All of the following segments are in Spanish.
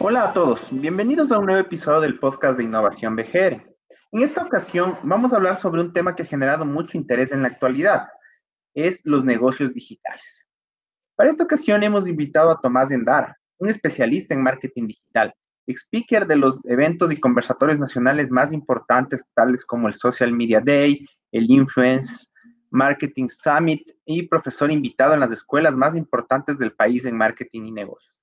Hola a todos, bienvenidos a un nuevo episodio del podcast de Innovación BGR. En esta ocasión vamos a hablar sobre un tema que ha generado mucho interés en la actualidad, es los negocios digitales. Para esta ocasión hemos invitado a Tomás Endara, un especialista en marketing digital, speaker de los eventos y conversatorios nacionales más importantes, tales como el Social Media Day, el Influence Marketing Summit y profesor invitado en las escuelas más importantes del país en marketing y negocios.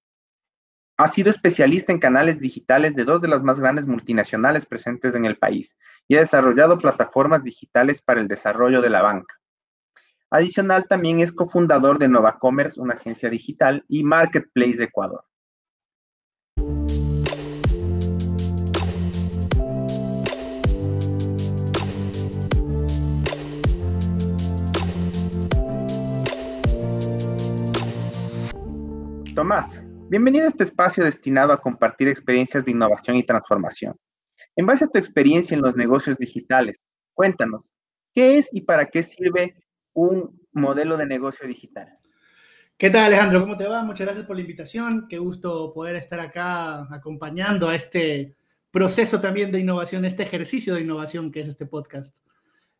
Ha sido especialista en canales digitales de dos de las más grandes multinacionales presentes en el país y ha desarrollado plataformas digitales para el desarrollo de la banca. Adicional, también es cofundador de Nova Commerce, una agencia digital, y Marketplace Ecuador. Tomás, bienvenido a este espacio destinado a compartir experiencias de innovación y transformación. En base a tu experiencia en los negocios digitales, cuéntanos, ¿qué es y para qué sirve un modelo de negocio digital? ¿Qué tal Alejandro? ¿Cómo te va? Muchas gracias por la invitación. Qué gusto poder estar acá acompañando a este proceso también de innovación, este ejercicio de innovación que es este podcast.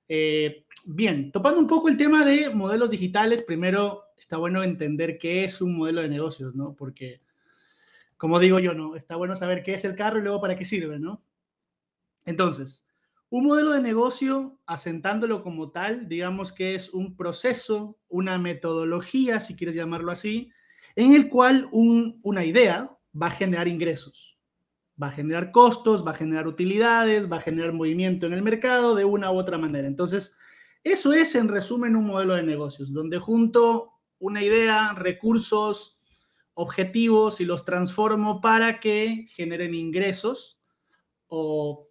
Eh, bien, topando un poco el tema de modelos digitales, primero está bueno entender qué es un modelo de negocios, ¿no? Porque, como digo yo, ¿no? Está bueno saber qué es el carro y luego para qué sirve, ¿no? Entonces, un modelo de negocio, asentándolo como tal, digamos que es un proceso, una metodología, si quieres llamarlo así, en el cual una idea va a generar ingresos, va a generar costos, va a generar utilidades, va a generar movimiento en el mercado de una u otra manera. Entonces, eso es en resumen un modelo de negocios, donde junto una idea, recursos, objetivos y los transformo para que generen ingresos o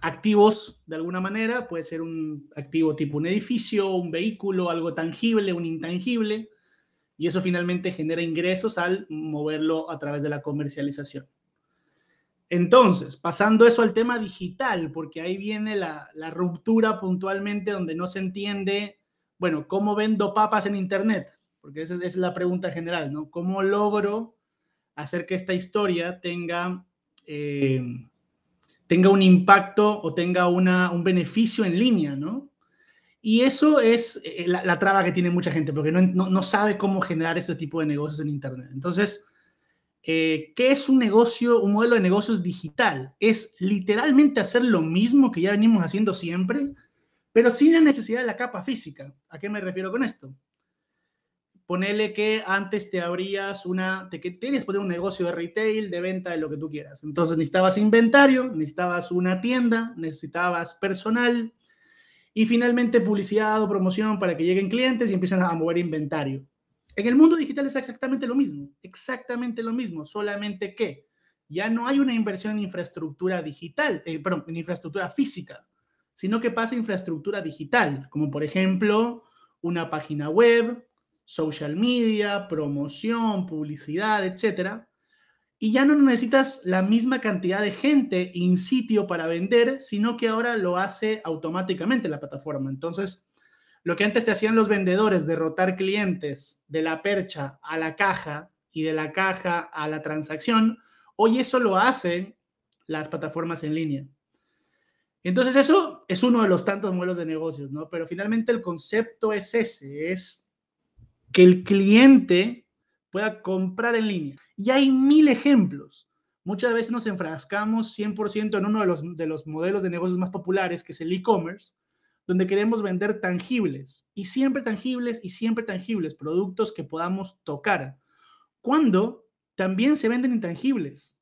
activos de alguna manera. Puede ser un activo tipo un edificio, un vehículo, algo tangible, un intangible. Y eso finalmente genera ingresos al moverlo a través de la comercialización. Entonces, pasando eso al tema digital, porque ahí viene la, la ruptura puntualmente donde no se entiende, bueno, ¿cómo vendo papas en Internet? Porque esa es, la pregunta general, ¿no? ¿Cómo logro hacer que esta historia tenga, eh, tenga un impacto o tenga una, un beneficio en línea, ¿no? Y eso es eh, la, traba que tiene mucha gente, porque no, no, sabe cómo generar este tipo de negocios en Internet. Entonces, eh, ¿qué es un negocio, un modelo de negocios digital? Es literalmente hacer lo mismo que ya venimos haciendo siempre, pero sin la necesidad de la capa física. ¿A qué me refiero con esto? Ponele que antes te abrías una, te, tienes poner un negocio de retail, de venta, de lo que tú quieras. Entonces necesitabas inventario, necesitabas una tienda, necesitabas personal y finalmente publicidad o promoción para que lleguen clientes y empiezan a mover inventario. En el mundo digital es exactamente lo mismo, exactamente lo mismo, solamente que ya no hay una inversión en infraestructura digital, eh, perdón, en infraestructura física, sino que pasa infraestructura digital, como por ejemplo una página web, social media, promoción, publicidad, etcétera. Y ya no necesitas la misma cantidad de gente in sitio para vender, sino que ahora lo hace automáticamente la plataforma. Entonces, lo que antes te hacían los vendedores, derrotar clientes de la percha a la caja y de la caja a la transacción, hoy eso lo hacen las plataformas en línea. Entonces, eso es uno de los tantos modelos de negocios, ¿no? Pero finalmente el concepto es ese, es que el cliente pueda comprar en línea. Y hay mil ejemplos. Muchas veces nos enfrascamos 100% en uno de los, de los modelos de negocios más populares, que es el e-commerce, donde queremos vender tangibles, y siempre tangibles, y siempre tangibles, productos que podamos tocar, cuando también se venden intangibles.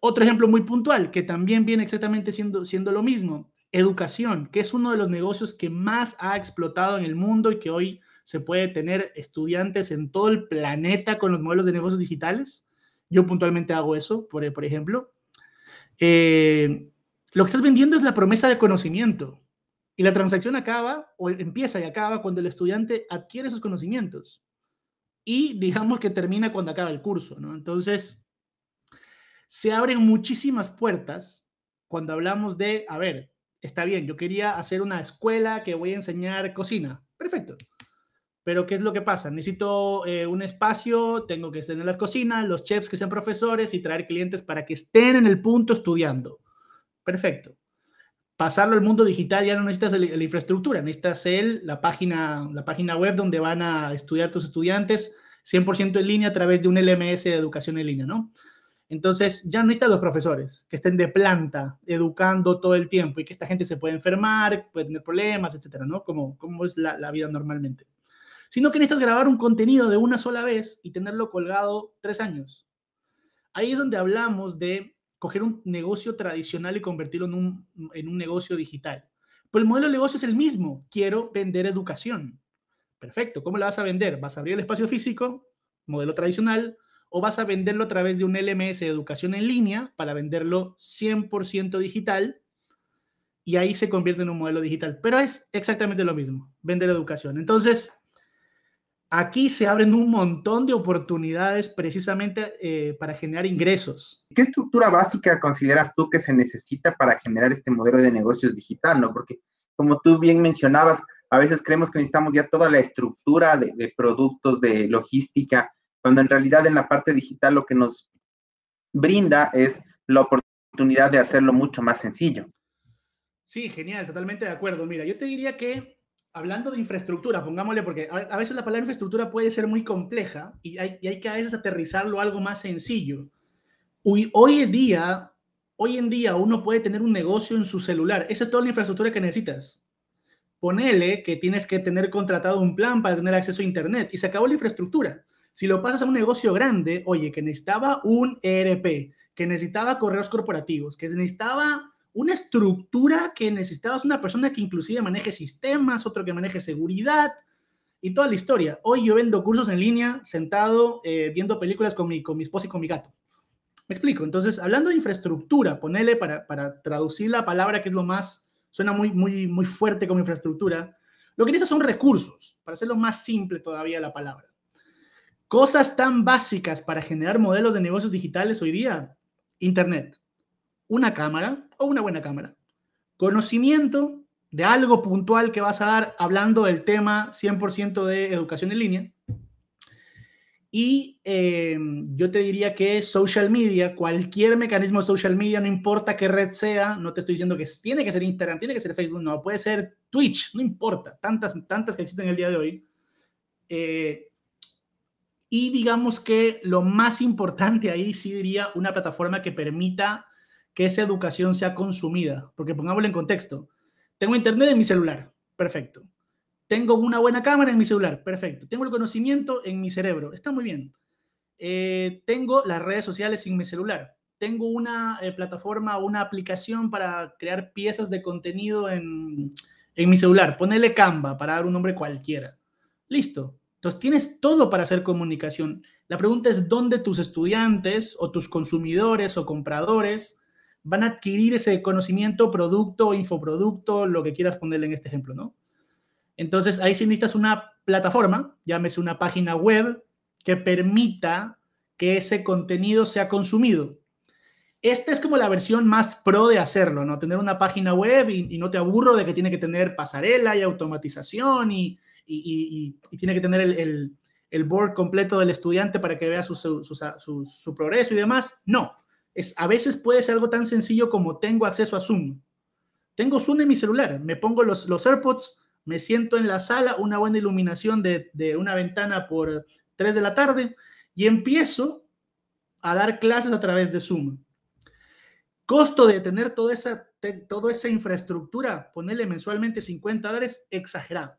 Otro ejemplo muy puntual, que también viene exactamente siendo, siendo lo mismo, educación, que es uno de los negocios que más ha explotado en el mundo y que hoy se puede tener estudiantes en todo el planeta con los modelos de negocios digitales. Yo puntualmente hago eso, por, ejemplo. Eh, lo que estás vendiendo es la promesa de conocimiento. Y la transacción acaba, o empieza y acaba cuando el estudiante adquiere esos conocimientos. Y digamos que termina cuando acaba el curso, ¿no? Entonces, se abren muchísimas puertas cuando hablamos de, a ver, está bien, yo quería hacer una escuela que voy a enseñar cocina. Perfecto Pero ¿qué es lo que pasa? Necesito eh, un espacio, tengo que estar en las cocinas, los chefs que sean profesores y traer clientes para que estén en el punto estudiando. Perfecto. Pasarlo al mundo digital ya no necesitas la infraestructura, necesitas el, la, página, la página web donde van a estudiar tus estudiantes 100% en línea a través de un LMS de educación en línea, ¿no? Entonces, ya no necesitas los profesores que estén de planta educando todo el tiempo y que esta gente se puede enfermar, puede tener problemas, etcétera, ¿no? Como, como es la vida normalmente sino que necesitas grabar un contenido de una sola vez y tenerlo colgado tres años. Ahí es donde hablamos de coger un negocio tradicional y convertirlo en un, en un negocio digital. Pero el modelo de negocio es el mismo. Quiero vender educación. Perfecto. ¿Cómo la vas a vender? ¿Vas a abrir el espacio físico, modelo tradicional, o vas a venderlo a través de un LMS de educación en línea para venderlo 100% digital? Y ahí se convierte en un modelo digital. Pero es exactamente lo mismo, vender educación. Entonces, Aquí se abren un montón de oportunidades precisamente eh, para generar ingresos. ¿Qué estructura básica consideras tú que se necesita para generar este modelo de negocios digital? ¿no? Porque como tú bien mencionabas, a veces creemos que necesitamos ya toda la estructura de, de productos, de logística, cuando en realidad en la parte digital lo que nos brinda es la oportunidad de hacerlo mucho más sencillo. Sí, genial, totalmente de acuerdo. Mira, yo te diría que hablando de infraestructura, pongámosle, porque a, veces la palabra infraestructura puede ser muy compleja y hay, que a veces aterrizarlo a algo más sencillo. Hoy, hoy en día, hoy en día uno puede tener un negocio en su celular. Esa es toda la infraestructura que necesitas. Ponele que tienes que tener contratado un plan para tener acceso a Internet y se acabó la infraestructura. Si lo pasas a un negocio grande, oye, que necesitaba un ERP, que necesitaba correos corporativos, que necesitaba una estructura que necesitabas una persona que inclusive maneje sistemas, otro que maneje seguridad y toda la historia. Hoy yo vendo cursos en línea sentado eh, viendo películas con mi, con mi esposa y con mi gato. Me explico. Entonces, hablando de infraestructura, ponele para, para traducir la palabra que es lo más, suena muy, muy, muy fuerte como infraestructura, lo que necesitas son recursos, para hacerlo más simple todavía la palabra. Cosas tan básicas para generar modelos de negocios digitales hoy día, Internet una cámara o una buena cámara, conocimiento de algo puntual que vas a dar hablando del tema 100% de educación en línea. Y eh, yo te diría que social media, cualquier mecanismo social media, no importa qué red sea, no te estoy diciendo que tiene que ser Instagram, tiene que ser Facebook, no, puede ser Twitch, no importa, tantas, tantas que existen el día de hoy. Eh, y digamos que lo más importante ahí sí diría una plataforma que permita que esa educación sea consumida. Porque pongámoslo en contexto. Tengo internet en mi celular, perfecto. Tengo una buena cámara en mi celular, perfecto. Tengo el conocimiento en mi cerebro, está muy bien. Eh, tengo las redes sociales en mi celular. Tengo una eh, plataforma, una aplicación para crear piezas de contenido en, en mi celular. Ponele Canva para dar un nombre cualquiera. Listo. Entonces tienes todo para hacer comunicación. La pregunta es dónde tus estudiantes o tus consumidores o compradores van a adquirir ese conocimiento, producto, infoproducto, lo que quieras ponerle en este ejemplo, ¿no? Entonces, ahí sí necesitas una plataforma, llámese una página web, que permita que ese contenido sea consumido. Esta es como la versión más pro de hacerlo, ¿no? Tener una página web y, no te aburro de que tiene que tener pasarela y automatización y, tiene que tener el, board completo del estudiante para que vea su, su progreso y demás. No, a veces puede ser algo tan sencillo como tengo acceso a Zoom. Tengo Zoom en mi celular, me pongo los, los AirPods, me siento en la sala, una buena iluminación de, una ventana por 3 de la tarde y empiezo a dar clases a través de Zoom. Costo de tener toda esa, toda esa infraestructura, ponerle mensualmente 50 dólares, exagerado.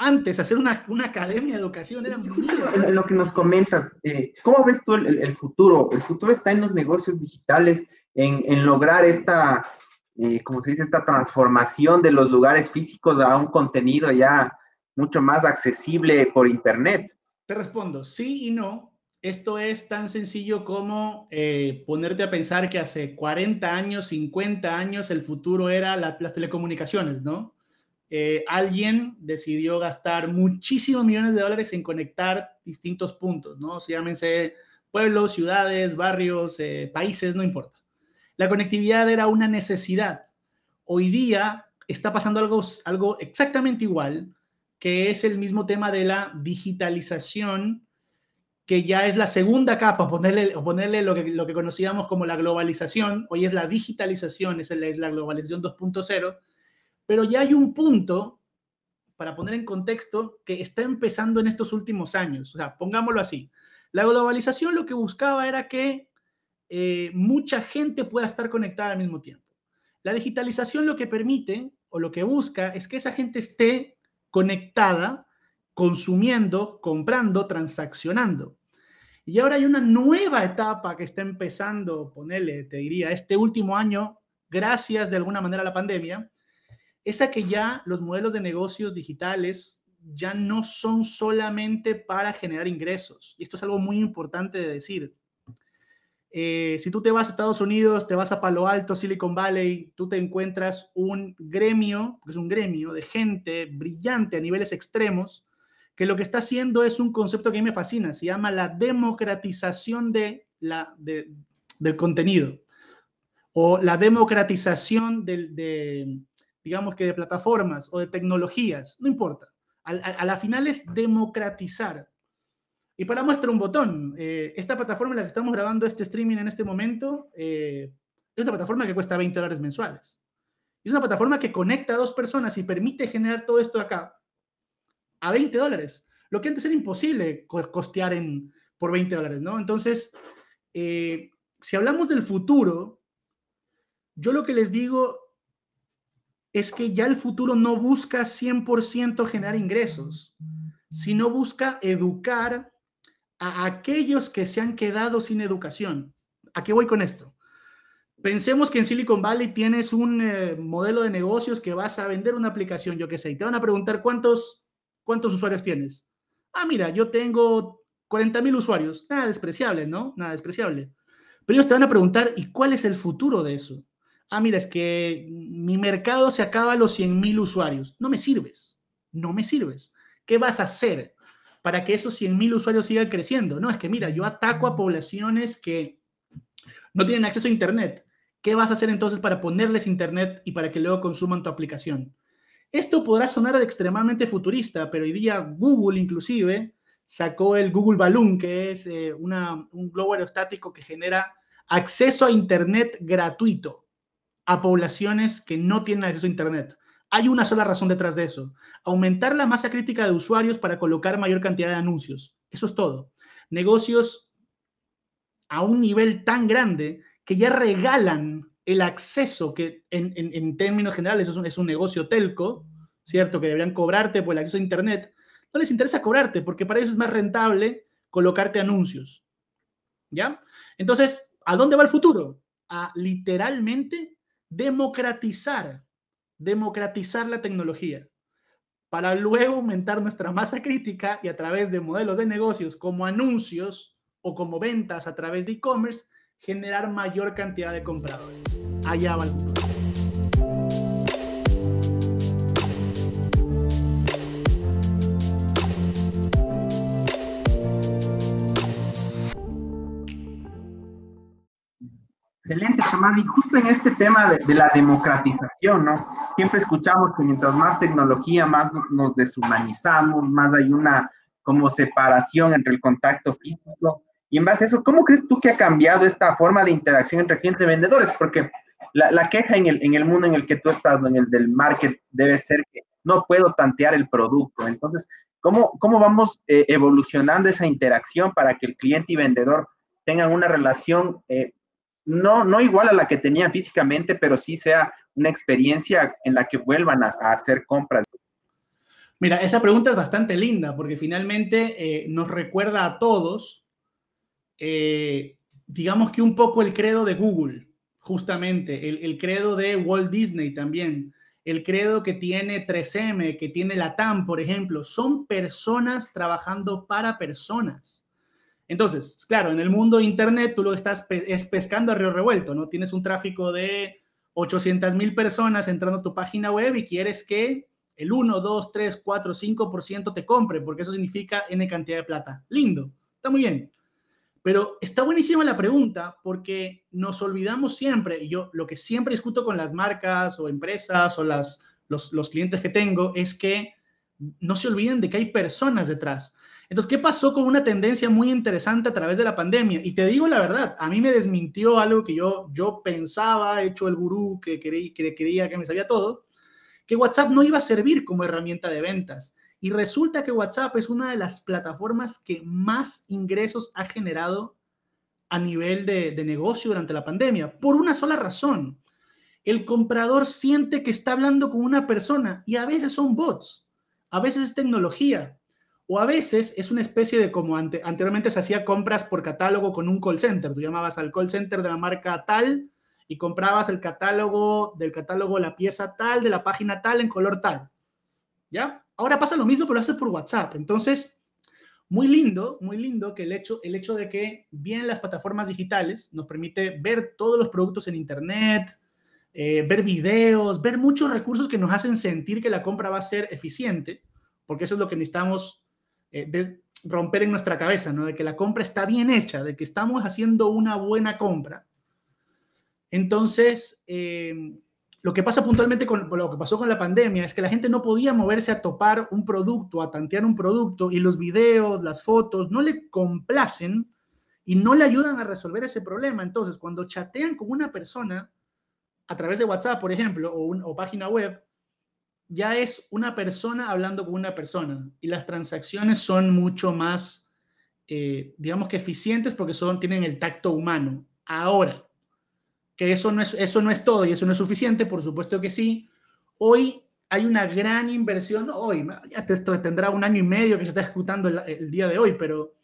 Antes, hacer una, academia de educación era muy... En lo que nos comentas, eh, ¿cómo ves tú el, futuro? El futuro está en los negocios digitales, en, lograr esta, eh, como se dice, esta transformación de los lugares físicos a un contenido ya mucho más accesible por Internet. Te respondo, sí y no. Esto es tan sencillo como eh, ponerte a pensar que hace 40 años, 50 años, el futuro era las telecomunicaciones, ¿no? Eh, alguien decidió gastar muchísimos millones de dólares en conectar distintos puntos, ¿no? Se llámense pueblos, ciudades, barrios, eh, países, no importa. La conectividad era una necesidad. Hoy día está pasando algo, algo exactamente igual, que es el mismo tema de la digitalización, que ya es la segunda capa, ponerle, ponerle lo, que, lo que conocíamos como la globalización, hoy es la digitalización, es la, es la globalización 2.0, pero ya hay un punto, para poner en contexto, que está empezando en estos últimos años. O sea, pongámoslo así. La globalización lo que buscaba era que eh, mucha gente pueda estar conectada al mismo tiempo. La digitalización lo que permite o lo que busca es que esa gente esté conectada, consumiendo, comprando, transaccionando. Y ahora hay una nueva etapa que está empezando, ponele, te diría, este último año, gracias de alguna manera a la pandemia, esa que ya los modelos de negocios digitales ya no son solamente para generar ingresos. Y esto es algo muy importante de decir. Eh, si tú te vas a Estados Unidos, te vas a Palo Alto, Silicon Valley, tú te encuentras un gremio, que es un gremio de gente brillante a niveles extremos, que lo que está haciendo es un concepto que a mí me fascina, se llama la democratización de la, del contenido o la democratización de, digamos que de plataformas o de tecnologías, no importa. A, la final es democratizar. Y para muestra un botón, eh, esta plataforma en la que estamos grabando este streaming en este momento eh, es una plataforma que cuesta 20 dólares mensuales. Es una plataforma que conecta a dos personas y permite generar todo esto acá a 20 dólares. Lo que antes era imposible costear en, por 20 dólares, ¿no? Entonces, eh, si hablamos del futuro, yo lo que les digo es que ya el futuro no busca 100% generar ingresos, sino busca educar a aquellos que se han quedado sin educación. ¿A qué voy con esto? Pensemos que en Silicon Valley tienes un eh, modelo de negocios que vas a vender una aplicación, yo qué sé, y te van a preguntar cuántos, cuántos usuarios tienes. Ah, mira, yo tengo 40 mil usuarios. Nada despreciable, ¿no? Nada despreciable. Pero ellos te van a preguntar, ¿y cuál es el futuro de eso? Ah, mira, es que mi mercado se acaba a los 100 mil usuarios. No me sirves, no me sirves. ¿Qué vas a hacer para que esos 100 mil usuarios sigan creciendo? No, es que mira, yo ataco a poblaciones que no tienen acceso a Internet. ¿Qué vas a hacer entonces para ponerles Internet y para que luego consuman tu aplicación? Esto podrá sonar extremadamente futurista, pero hoy día Google inclusive sacó el Google Balloon, que es eh, un globo aerostático que genera acceso a Internet gratuito a poblaciones que no tienen acceso a Internet. Hay una sola razón detrás de eso. Aumentar la masa crítica de usuarios para colocar mayor cantidad de anuncios. Eso es todo. Negocios a un nivel tan grande que ya regalan el acceso, que en, términos generales es un, es un, negocio telco, ¿cierto? Que deberían cobrarte por el acceso a Internet. No les interesa cobrarte porque para ellos es más rentable colocarte anuncios. ¿Ya? Entonces, ¿a dónde va el futuro? A literalmente democratizar, democratizar la tecnología para luego aumentar nuestra masa crítica y a través de modelos de negocios como anuncios o como ventas a través de e-commerce, generar mayor cantidad de compradores. Allá va el futuro. Excelente, Samad. Y justo en este tema de, la democratización, ¿no? Siempre escuchamos que mientras más tecnología, más nos deshumanizamos, más hay una como separación entre el contacto físico. Y en base a eso, ¿cómo crees tú que ha cambiado esta forma de interacción entre clientes y vendedores? Porque la, queja en el, en el mundo en el que tú estás, en el del market, debe ser que no puedo tantear el producto. Entonces, ¿cómo, cómo vamos eh, evolucionando esa interacción para que el cliente y vendedor tengan una relación eh, no, no igual a la que tenían físicamente, pero sí sea una experiencia en la que vuelvan a, hacer compras. Mira, esa pregunta es bastante linda porque finalmente eh, nos recuerda a todos, eh, digamos que un poco el credo de Google, justamente, el, el, credo de Walt Disney también, el credo que tiene 3M, que tiene la TAM, por ejemplo, son personas trabajando para personas. Entonces, claro, en el mundo Internet tú lo estás es pescando a río revuelto, ¿no? Tienes un tráfico de 800 mil personas entrando a tu página web y quieres que el 1, 2, 3, 4, 5% te compre, porque eso significa N cantidad de plata. Lindo, está muy bien. Pero está buenísima la pregunta porque nos olvidamos siempre, y yo lo que siempre discuto con las marcas o empresas o las, los, los clientes que tengo es que no se olviden de que hay personas detrás. Entonces, ¿qué pasó con una tendencia muy interesante a través de la pandemia? Y te digo la verdad, a mí me desmintió algo que yo, yo pensaba, hecho el gurú que, que creía que me sabía todo, que WhatsApp no iba a servir como herramienta de ventas. Y resulta que WhatsApp es una de las plataformas que más ingresos ha generado a nivel de, de negocio durante la pandemia, por una sola razón. El comprador siente que está hablando con una persona y a veces son bots, a veces es tecnología, o a veces es una especie de como anteriormente se hacía compras por catálogo con un call center. Tú llamabas al call center de la marca tal y comprabas el catálogo del catálogo, la pieza tal, de la página tal, en color tal. ¿Ya? Ahora pasa lo mismo, pero lo haces por WhatsApp. Entonces, muy lindo, muy lindo que el hecho, el hecho de que vienen las plataformas digitales nos permite ver todos los productos en Internet, eh, ver videos, ver muchos recursos que nos hacen sentir que la compra va a ser eficiente, porque eso es lo que necesitamos eh, romper en nuestra cabeza, ¿no? De que la compra está bien hecha, de que estamos haciendo una buena compra. Entonces, eh, lo que pasa puntualmente con lo que pasó con la pandemia es que la gente no podía moverse a topar un producto, a tantear un producto y los videos, las fotos no le complacen y no le ayudan a resolver ese problema. Entonces, cuando chatean con una persona a través de WhatsApp, por ejemplo, o, o página web, ya es una persona hablando con una persona y las transacciones son mucho más, eh, digamos que eficientes porque son, tienen el tacto humano. Ahora, que eso no, es, eso no es todo y eso no es suficiente, por supuesto que sí. Hoy hay una gran inversión, hoy, esto tendrá un año y medio que se está ejecutando el, día de hoy, pero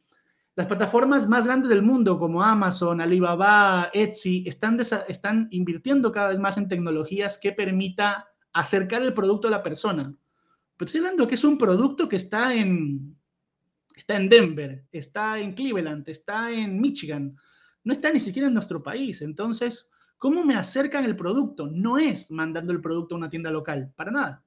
las plataformas más grandes del mundo como Amazon, Alibaba, Etsy, están, están invirtiendo cada vez más en tecnologías que permita acercar el producto a la persona. Pero estoy hablando que es un producto que está en, está en Denver, está en Cleveland, está en Michigan, no está ni siquiera en nuestro país. Entonces, ¿cómo me acercan el producto? No es mandando el producto a una tienda local, para nada.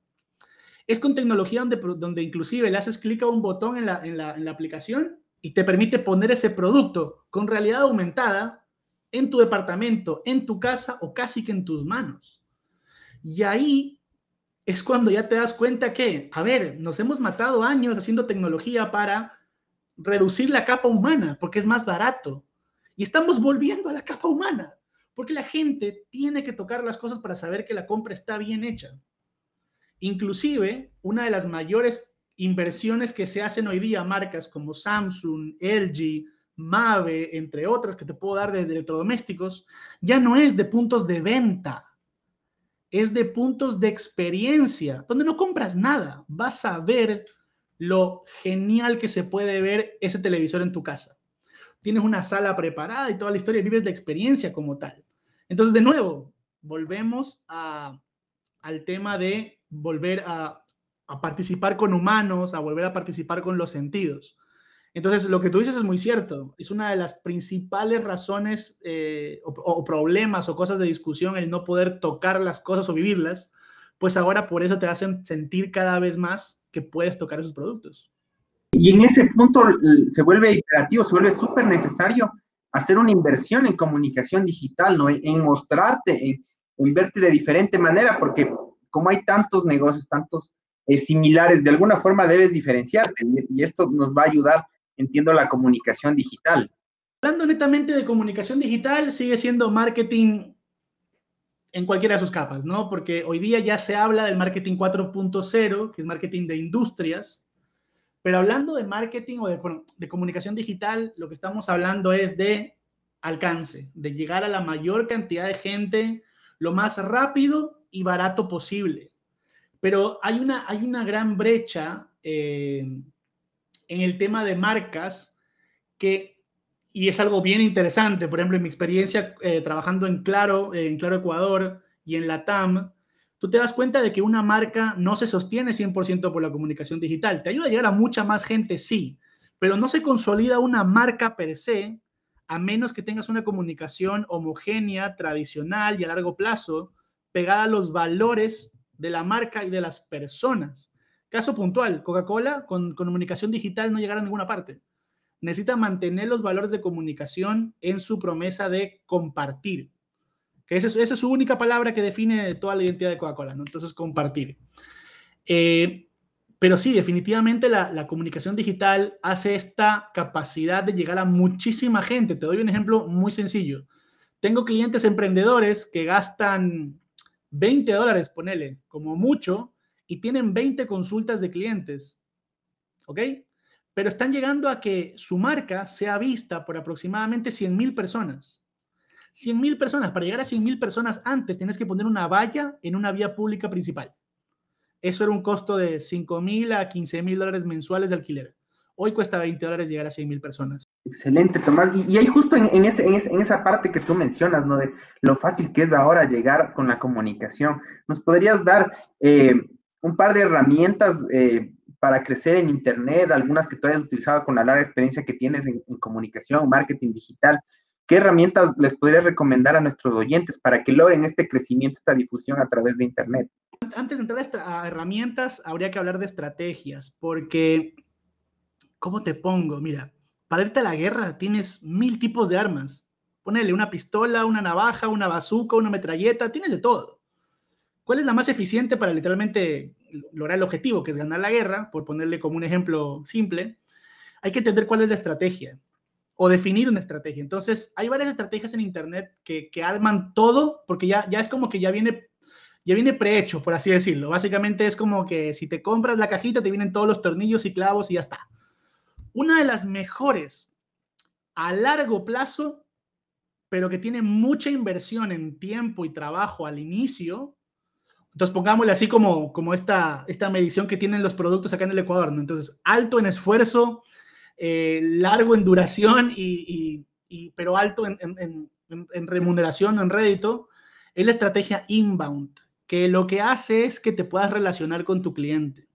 Es con tecnología donde, donde inclusive le haces clic a un botón en la, en la aplicación y te permite poner ese producto con realidad aumentada en tu departamento, en tu casa o casi que en tus manos. Y ahí es cuando ya te das cuenta que, a ver, nos hemos matado años haciendo tecnología para reducir la capa humana, porque es más barato. Y estamos volviendo a la capa humana, porque la gente tiene que tocar las cosas para saber que la compra está bien hecha. Inclusive, una de las mayores inversiones que se hacen hoy día, marcas como Samsung, LG, Mave, entre otras que te puedo dar de electrodomésticos, ya no es de puntos de venta es de puntos de experiencia, donde no compras nada, vas a ver lo genial que se puede ver ese televisor en tu casa. Tienes una sala preparada y toda la historia, vives la experiencia como tal. Entonces, de nuevo, volvemos al tema de volver a participar con humanos, a volver a participar con los sentidos. Entonces, lo que tú dices es muy cierto. Es una de las principales razones eh, o, problemas o cosas de discusión el no poder tocar las cosas o vivirlas, pues ahora por eso te hacen sentir cada vez más que puedes tocar esos productos. Y en ese punto se vuelve imperativo, se vuelve súper necesario hacer una inversión en comunicación digital, ¿no? En mostrarte, en, verte de diferente manera, porque como hay tantos negocios, tantos eh, similares, de alguna forma debes diferenciarte y esto nos va a ayudar entiendo la comunicación digital. Hablando netamente de comunicación digital, sigue siendo marketing en cualquiera de sus capas, ¿no? Porque hoy día ya se habla del marketing 4.0, que es marketing de industrias, pero hablando de marketing o de, de, comunicación digital, lo que estamos hablando es de alcance, de llegar a la mayor cantidad de gente lo más rápido y barato posible. Pero hay una, hay una gran brecha eh, en el tema de marcas que, y es algo bien interesante, por ejemplo, en mi experiencia eh, trabajando en Claro, en Claro Ecuador y en la TAM, tú te das cuenta de que una marca no se sostiene 100% por la comunicación digital. Te ayuda a llegar a mucha más gente, sí, pero no se consolida una marca per se a menos que tengas una comunicación homogénea, tradicional y a largo plazo, pegada a los valores de la marca y de las personas. Caso puntual, Coca-Cola con, comunicación digital no llegará a ninguna parte. Necesita mantener los valores de comunicación en su promesa de compartir. Que esa es, su única palabra que define toda la identidad de Coca-Cola, ¿no? Entonces, compartir. Eh, pero sí, definitivamente la, la, comunicación digital hace esta capacidad de llegar a muchísima gente. Te doy un ejemplo muy sencillo. Tengo clientes emprendedores que gastan 20 dólares, ponele, como mucho, y tienen 20 consultas de clientes. ¿Ok? Pero están llegando a que su marca sea vista por aproximadamente 100 mil personas. 100 mil personas. Para llegar a 100 mil personas antes tienes que poner una valla en una vía pública principal. Eso era un costo de 5 mil a 15 mil dólares mensuales de alquiler. Hoy cuesta 20 dólares llegar a 100 mil personas. Excelente, Tomás. Y, y ahí justo en, en, esa parte que tú mencionas, ¿no? De lo fácil que es ahora llegar con la comunicación. ¿Nos podrías dar eh, un par de herramientas eh, para crecer en Internet, algunas que tú hayas utilizado con la larga experiencia que tienes en, en comunicación, marketing digital? ¿Qué herramientas les podrías recomendar a nuestros oyentes para que logren este crecimiento, esta difusión a través de Internet? Antes de entrar a herramientas, habría que hablar de estrategias, porque, ¿cómo te pongo? Mira, para irte a la guerra tienes mil tipos de armas. Ponele una pistola, una navaja, una bazooka, una metralleta, tienes de todo. ¿Cuál es la más eficiente para literalmente lograr el objetivo, que es ganar la guerra? Por ponerle como un ejemplo simple, hay que entender cuál es la estrategia o definir una estrategia. Entonces, hay varias estrategias en Internet que, que arman todo, porque ya, ya es como que ya viene, ya viene prehecho, por así decirlo. Básicamente es como que si te compras la cajita, te vienen todos los tornillos y clavos y ya está. Una de las mejores a largo plazo, pero que tiene mucha inversión en tiempo y trabajo al inicio. Entonces, pongámosle así como, como esta, esta medición que tienen los productos acá en el Ecuador. ¿no? Entonces, alto en esfuerzo, eh, largo en duración, y, pero alto en, en, en, remuneración o en rédito, es la estrategia inbound, que lo que hace es que te puedas relacionar con tu cliente.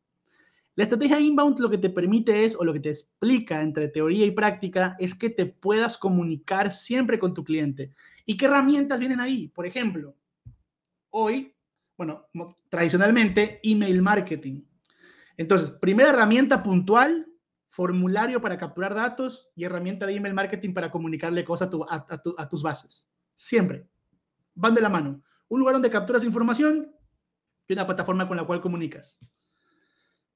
La estrategia inbound lo que te permite es, o lo que te explica entre teoría y práctica, es que te puedas comunicar siempre con tu cliente. ¿Y qué herramientas vienen ahí? Por ejemplo, hoy, bueno, tradicionalmente, email marketing. Entonces, primera herramienta puntual, formulario para capturar datos y herramienta de email marketing para comunicarle cosas a, tus bases. Siempre. Van de la mano. Un lugar donde capturas información y una plataforma con la cual comunicas.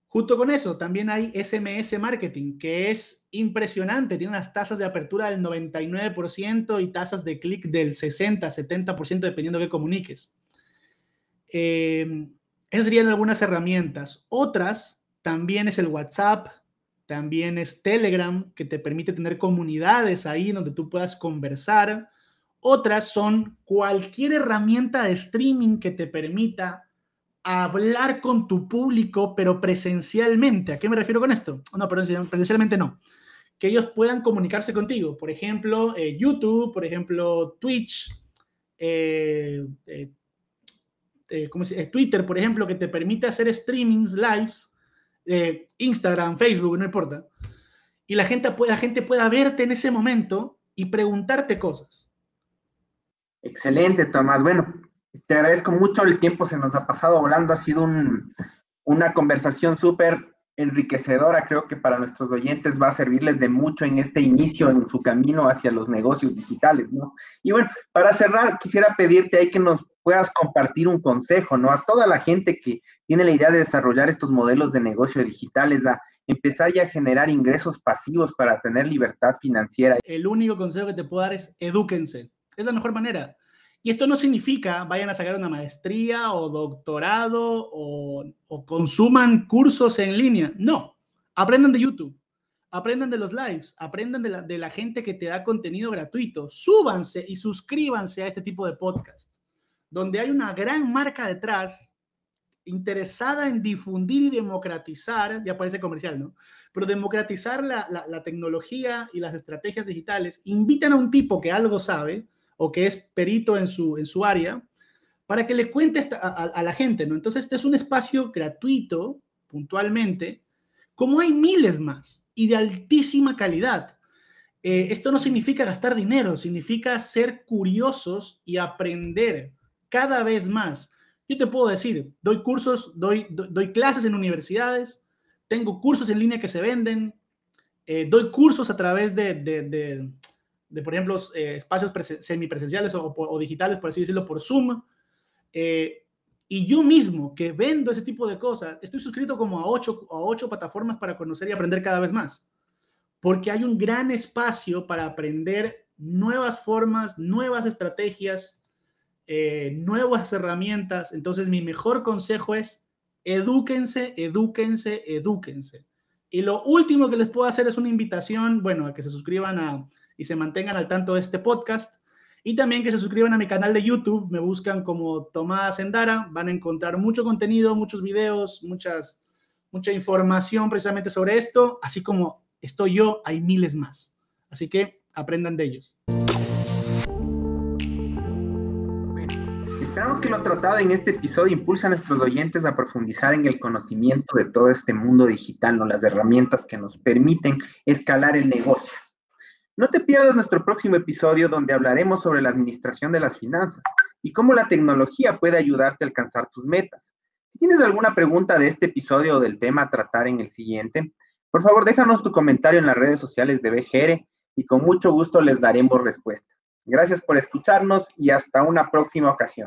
Junto con eso, también hay SMS marketing, que es impresionante. Tiene unas tasas de apertura del 99% y tasas de clic del 60, 70%, dependiendo de qué comuniques. Eh, esas serían algunas herramientas. Otras también es el WhatsApp, también es Telegram, que te permite tener comunidades ahí donde tú puedas conversar. Otras son cualquier herramienta de streaming que te permita hablar con tu público, pero presencialmente. ¿A qué me refiero con esto? No, presencialmente no. Que ellos puedan comunicarse contigo. Por ejemplo, eh, YouTube, por ejemplo, Twitch, eh, eh, Twitter, por ejemplo, que te permite hacer streamings, lives eh, Instagram, Facebook, no importa, y la gente, la gente pueda verte en ese momento y preguntarte cosas. Excelente, Tomás. Bueno, te agradezco mucho, el tiempo se nos ha pasado volando, ha sido una conversación súper enriquecedora, creo que para nuestros oyentes va a servirles de mucho en este inicio, en su camino hacia los negocios digitales, ¿no? Y bueno, para cerrar, quisiera pedirte ahí que nos puedas compartir un consejo, ¿no? A toda la gente que tiene la idea de desarrollar estos modelos de negocio digitales, a empezar ya a generar ingresos pasivos para tener libertad financiera. El único consejo que te puedo dar es edúquense. Es la mejor manera. Y esto no significa vayan a sacar una maestría o doctorado o, consuman cursos en línea. No, aprendan de YouTube, aprendan de los lives, aprendan de la, de la gente que te da contenido gratuito. Súbanse y suscríbanse a este tipo de podcast, donde hay una gran marca detrás interesada en difundir y democratizar, ya parece comercial, ¿no? Pero democratizar la, la, tecnología y las estrategias digitales, invitan a un tipo que algo sabe, o que es perito en su, en su área, para que le cuente a, la gente, ¿no? Entonces, este es un espacio gratuito, puntualmente, como hay miles más y de altísima calidad. Eh, esto no significa gastar dinero, significa ser curiosos y aprender cada vez más. Yo te puedo decir, doy cursos, doy, doy, clases en universidades, tengo cursos en línea que se venden, eh, doy cursos a través de, de, por ejemplo, eh, espacios semipresenciales o, o, digitales, por así decirlo, por Zoom. Eh, Y yo mismo, que vendo ese tipo de cosas, estoy suscrito como a ocho, a ocho plataformas para conocer y aprender cada vez más. Porque hay un gran espacio para aprender nuevas formas, nuevas estrategias, eh, nuevas herramientas. Entonces, mi mejor consejo es edúquense, edúquense, edúquense. Y lo último que les puedo hacer es una invitación, bueno, a que se suscriban a, y se mantengan al tanto de este podcast. Y también que se suscriban a mi canal de YouTube, me buscan como Tomás Endara, van a encontrar mucho contenido, muchos videos, muchas, mucha información precisamente sobre esto, así como estoy yo, hay miles más. Así que aprendan de ellos. Esperamos que lo tratado en este episodio impulse a nuestros oyentes a profundizar en el conocimiento de todo este mundo digital, ¿no? las herramientas que nos permiten escalar el negocio. No te pierdas nuestro próximo episodio donde hablaremos sobre la administración de las finanzas y cómo la tecnología puede ayudarte a alcanzar tus metas. Si tienes alguna pregunta de este episodio o del tema a tratar en el siguiente, por favor déjanos tu comentario en las redes sociales de BGR y con mucho gusto les daremos respuesta. Gracias por escucharnos y hasta una próxima ocasión.